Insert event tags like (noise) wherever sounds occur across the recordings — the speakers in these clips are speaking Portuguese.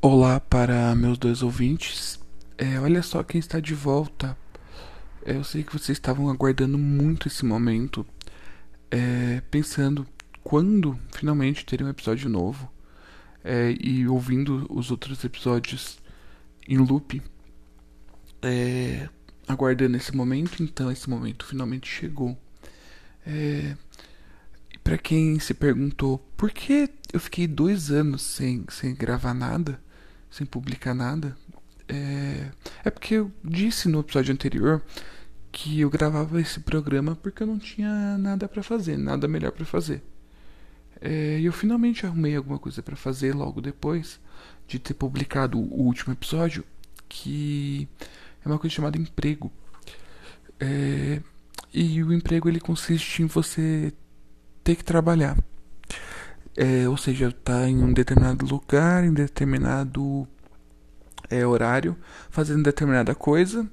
Olá para meus dois ouvintes. É, olha só quem está de volta. É, eu sei que vocês estavam aguardando muito esse momento, é, pensando quando finalmente teria um episódio novo é, e ouvindo os outros episódios em loop, é, aguardando esse momento. Então, esse momento finalmente chegou. É, para quem se perguntou por que eu fiquei dois anos sem, sem gravar nada, sem publicar nada, é, é porque eu disse no episódio anterior que eu gravava esse programa porque eu não tinha nada para fazer, nada melhor para fazer. É, e eu finalmente arrumei alguma coisa para fazer logo depois de ter publicado o último episódio, que é uma coisa chamada emprego. É, e o emprego ele consiste em você ter que trabalhar. É, ou seja, tá em um determinado lugar, em determinado é, horário, fazendo determinada coisa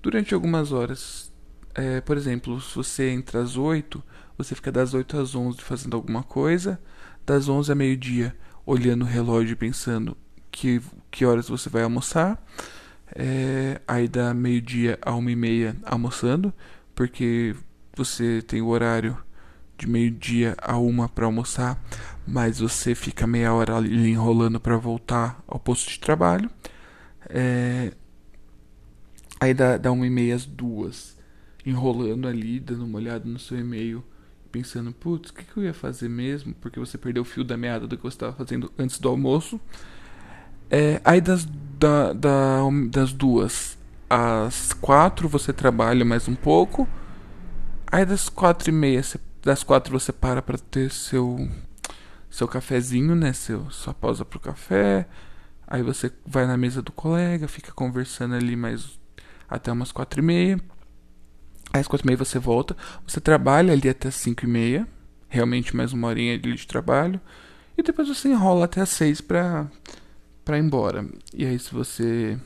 durante algumas horas. É, por exemplo, se você entra às 8, você fica das 8 às 11 fazendo alguma coisa, das 11 a meio-dia olhando o relógio e pensando que, que horas você vai almoçar. É, aí da meio-dia a uma e meia almoçando, porque você tem o horário de meio-dia a uma para almoçar, mas você fica meia hora ali enrolando para voltar ao posto de trabalho. É... Aí dá, dá uma e meia às duas, enrolando ali, dando uma olhada no seu e-mail, pensando, putz, o que, que eu ia fazer mesmo? Porque você perdeu o fio da meada do que você estava fazendo antes do almoço. É... Aí das, da, da, das duas às quatro você trabalha mais um pouco. Aí das quatro e meia você das quatro você para para ter seu seu cafezinho, né? Seu, sua pausa pro café. Aí você vai na mesa do colega, fica conversando ali mais até umas quatro e meia. Às quatro e meia você volta. Você trabalha ali até as cinco e meia. Realmente mais uma horinha ali de trabalho. E depois você enrola até as seis pra, pra ir embora. E aí se você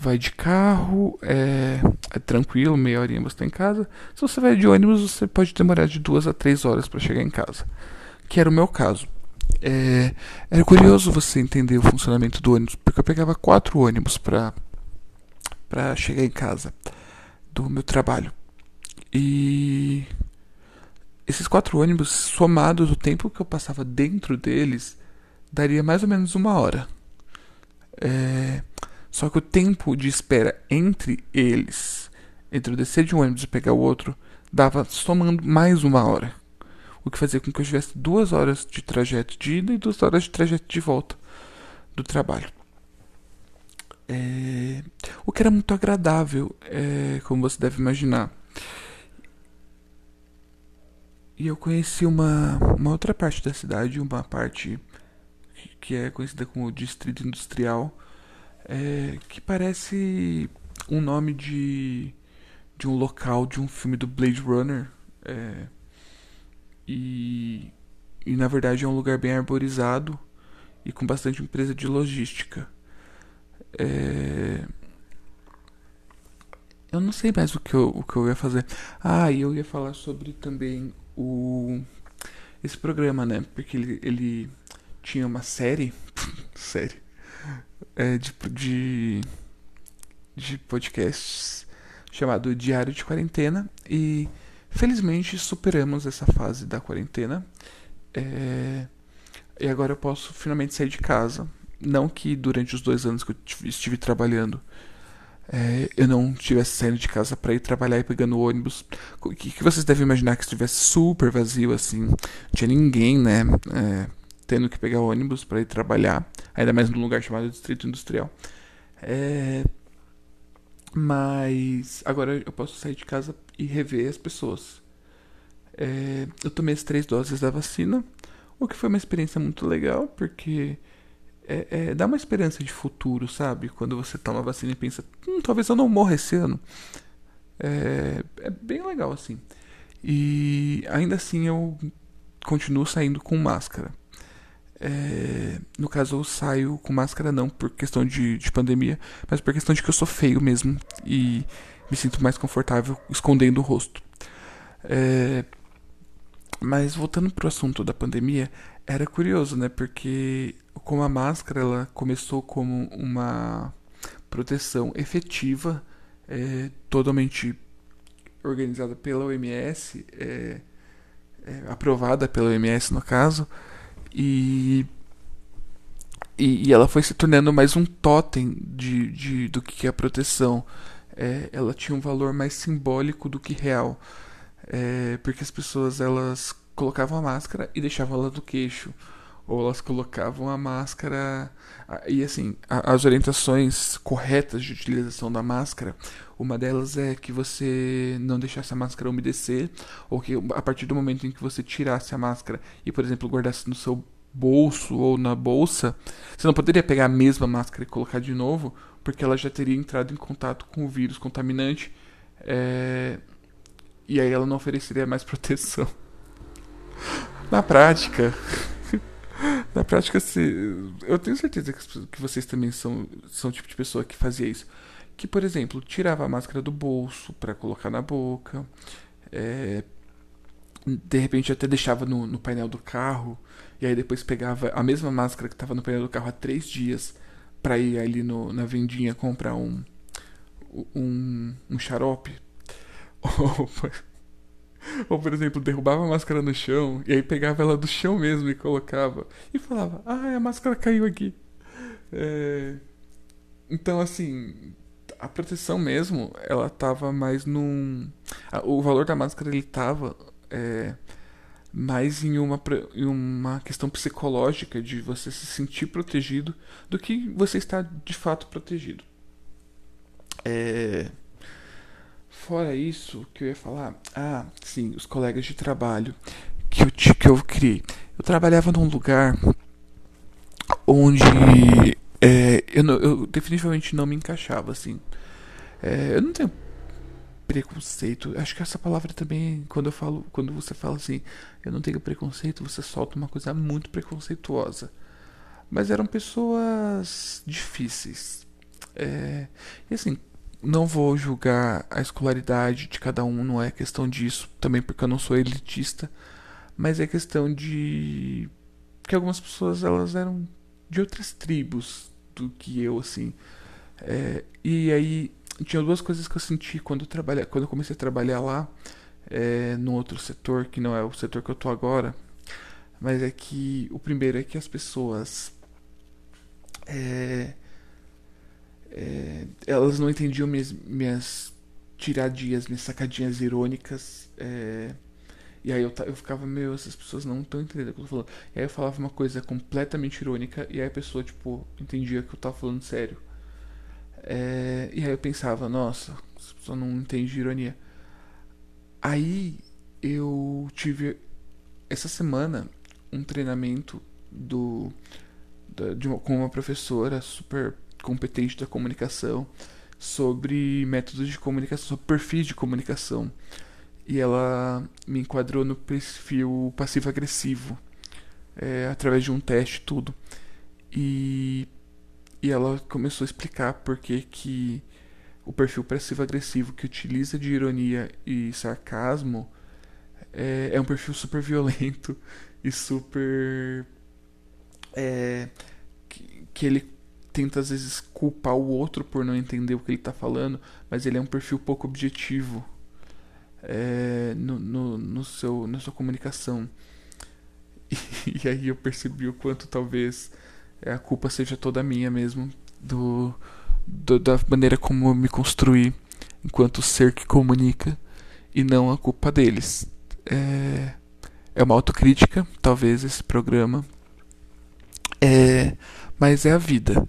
vai de carro, é, é tranquilo, meia horinha você está em casa. Se você vai de ônibus, você pode demorar de duas a três horas para chegar em casa, que era o meu caso. É, era curioso você entender o funcionamento do ônibus, porque eu pegava quatro ônibus para para chegar em casa do meu trabalho. E esses quatro ônibus, somados o tempo que eu passava dentro deles, daria mais ou menos uma hora. É, só que o tempo de espera entre eles, entre eu descer de um ônibus e pegar o outro, dava somando mais uma hora. O que fazia com que eu tivesse duas horas de trajeto de ida e duas horas de trajeto de volta do trabalho. É... O que era muito agradável, é... como você deve imaginar. E eu conheci uma, uma outra parte da cidade, uma parte que é conhecida como Distrito Industrial, é, que parece um nome de, de um local de um filme do Blade Runner. É, e, e na verdade é um lugar bem arborizado e com bastante empresa de logística. É, eu não sei mais o que eu, o que eu ia fazer. Ah, e eu ia falar sobre também o esse programa, né? Porque ele, ele tinha uma série. (laughs) série é, de, de, de podcasts chamado Diário de Quarentena e felizmente superamos essa fase da quarentena é, e agora eu posso finalmente sair de casa. Não que durante os dois anos que eu estive trabalhando é, eu não estivesse saindo de casa para ir trabalhar e pegando ônibus. O que, que, vocês devem imaginar que estivesse super vazio assim? Não tinha ninguém, né? É, tendo que pegar ônibus para ir trabalhar, ainda mais num lugar chamado Distrito Industrial. É... Mas agora eu posso sair de casa e rever as pessoas. É... Eu tomei as três doses da vacina, o que foi uma experiência muito legal, porque é, é, dá uma esperança de futuro, sabe? Quando você toma a vacina e pensa, hum, talvez eu não morra esse ano. É, é bem legal assim. E ainda assim eu continuo saindo com máscara. É, no caso, eu saio com máscara não por questão de, de pandemia, mas por questão de que eu sou feio mesmo e me sinto mais confortável escondendo o rosto. É, mas voltando pro assunto da pandemia, era curioso, né? Porque como a máscara ela começou como uma proteção efetiva, é, totalmente organizada pela OMS, é, é, aprovada pela OMS no caso, e, e, e, ela foi se tornando mais um totem de, de, do que é a proteção. É, ela tinha um valor mais simbólico do que real, é, porque as pessoas elas colocavam a máscara e deixavam ela do queixo ou elas colocavam a máscara e assim as orientações corretas de utilização da máscara uma delas é que você não deixasse a máscara umedecer ou que a partir do momento em que você tirasse a máscara e por exemplo guardasse no seu bolso ou na bolsa você não poderia pegar a mesma máscara e colocar de novo porque ela já teria entrado em contato com o vírus contaminante é... e aí ela não ofereceria mais (laughs) proteção. Na prática na prática, se, eu tenho certeza que, vocês também são, são o tipo de pessoa que fazia isso. Que, por exemplo, tirava a máscara do bolso para colocar na boca. É, de repente até deixava no, no, painel do carro. E aí depois pegava a mesma máscara que estava no painel do carro há três dias para ir ali no, na vendinha comprar um, um, um xarope. (laughs) por exemplo, derrubava a máscara no chão e aí pegava ela do chão mesmo e colocava. E falava, ah, a máscara caiu aqui. É... Então, assim, a proteção mesmo, ela tava mais num. O valor da máscara ele tava é... mais em uma, em uma questão psicológica de você se sentir protegido do que você estar de fato protegido. É. Fora isso, que eu ia falar, ah, sim, os colegas de trabalho que eu, que eu criei. Eu trabalhava num lugar onde é, eu, eu, definitivamente não me encaixava, assim. É, eu não tenho preconceito. Acho que essa palavra também, quando eu falo, quando você fala assim, eu não tenho preconceito, você solta uma coisa muito preconceituosa. Mas eram pessoas difíceis. É, e assim, não vou julgar a escolaridade de cada um, não é questão disso, também porque eu não sou elitista, mas é questão de que algumas pessoas elas eram de outras tribos do que eu, assim. É, e aí tinha duas coisas que eu senti quando eu, trabalha, quando eu comecei a trabalhar lá, é, no outro setor, que não é o setor que eu tô agora, mas é que o primeiro é que as pessoas. É, é, elas não entendiam minhas, minhas minhas sacadinhas irônicas. É, e aí eu, eu ficava, meu, essas pessoas não estão entendendo o que eu tô falando. E aí eu falava uma coisa completamente irônica e aí a pessoa, tipo, entendia que eu tava falando sério. É, e aí eu pensava, nossa, essa pessoa não entende ironia. Aí eu tive essa semana um treinamento do de uma, com uma professora super competente da comunicação sobre métodos de comunicação, sobre perfis de comunicação. E ela me enquadrou no perfil passivo-agressivo, é, através de um teste tudo. E, e ela começou a explicar por que, que o perfil passivo-agressivo que utiliza de ironia e sarcasmo é, é um perfil super violento (laughs) e super. É, que, que ele tenta às vezes culpar o outro por não entender o que ele está falando, mas ele é um perfil pouco objetivo é, no, no, no, seu, na sua comunicação. E, (laughs) e, aí eu percebi o quanto talvez a culpa seja toda minha mesmo, do, do, da maneira como eu me construí enquanto ser que comunica, e não a culpa deles. É, é uma autocrítica, talvez, esse programa. É, mas é a vida.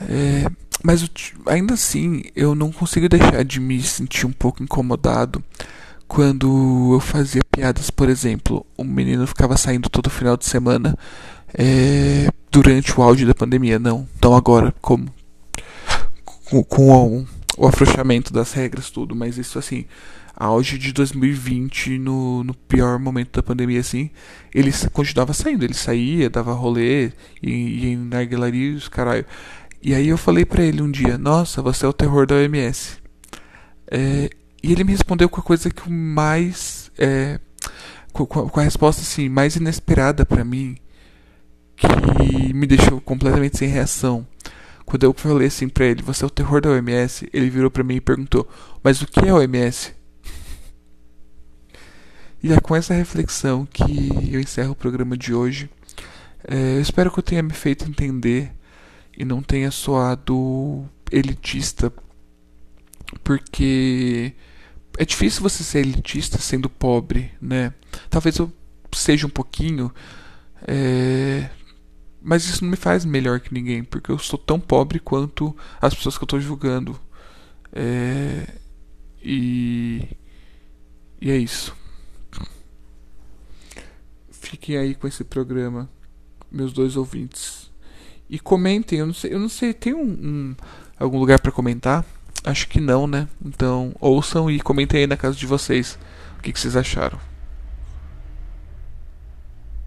É, mas ainda assim, eu não consigo deixar de me sentir um pouco incomodado quando eu fazia piadas, por exemplo, um menino ficava saindo todo final de semana é, durante o auge da pandemia, não, não agora, como? Com, com o, afrouxamento das regras, tudo, mas isso assim, auge de 2020, no, no pior momento da pandemia, assim, ele continuava saindo, ele saía, dava rolê, e em narguilarias, caralho. E aí eu falei para ele um dia, nossa, você é o terror da OMS. É, e ele me respondeu com a coisa que mais. É, com, com, a resposta assim, mais inesperada para mim que me deixou completamente sem reação. Quando eu falei assim pra ele, você é o terror da OMS, ele virou pra mim e perguntou, mas o que é OMS? E é com essa reflexão que eu encerro o programa de hoje. É, eu espero que eu tenha me feito entender e não tenha soado elitista, porque é difícil você ser elitista sendo pobre, né? Talvez eu seja um pouquinho, é... mas isso não me faz melhor que ninguém, porque eu sou tão pobre quanto as pessoas que eu estou julgando. É... E... e é isso. Fiquem aí com esse programa, meus dois ouvintes. E comentem, eu não sei, eu não sei, tem um, um algum lugar para comentar? Acho que não, né? Então ouçam e comentem aí na casa de vocês o que, que vocês acharam.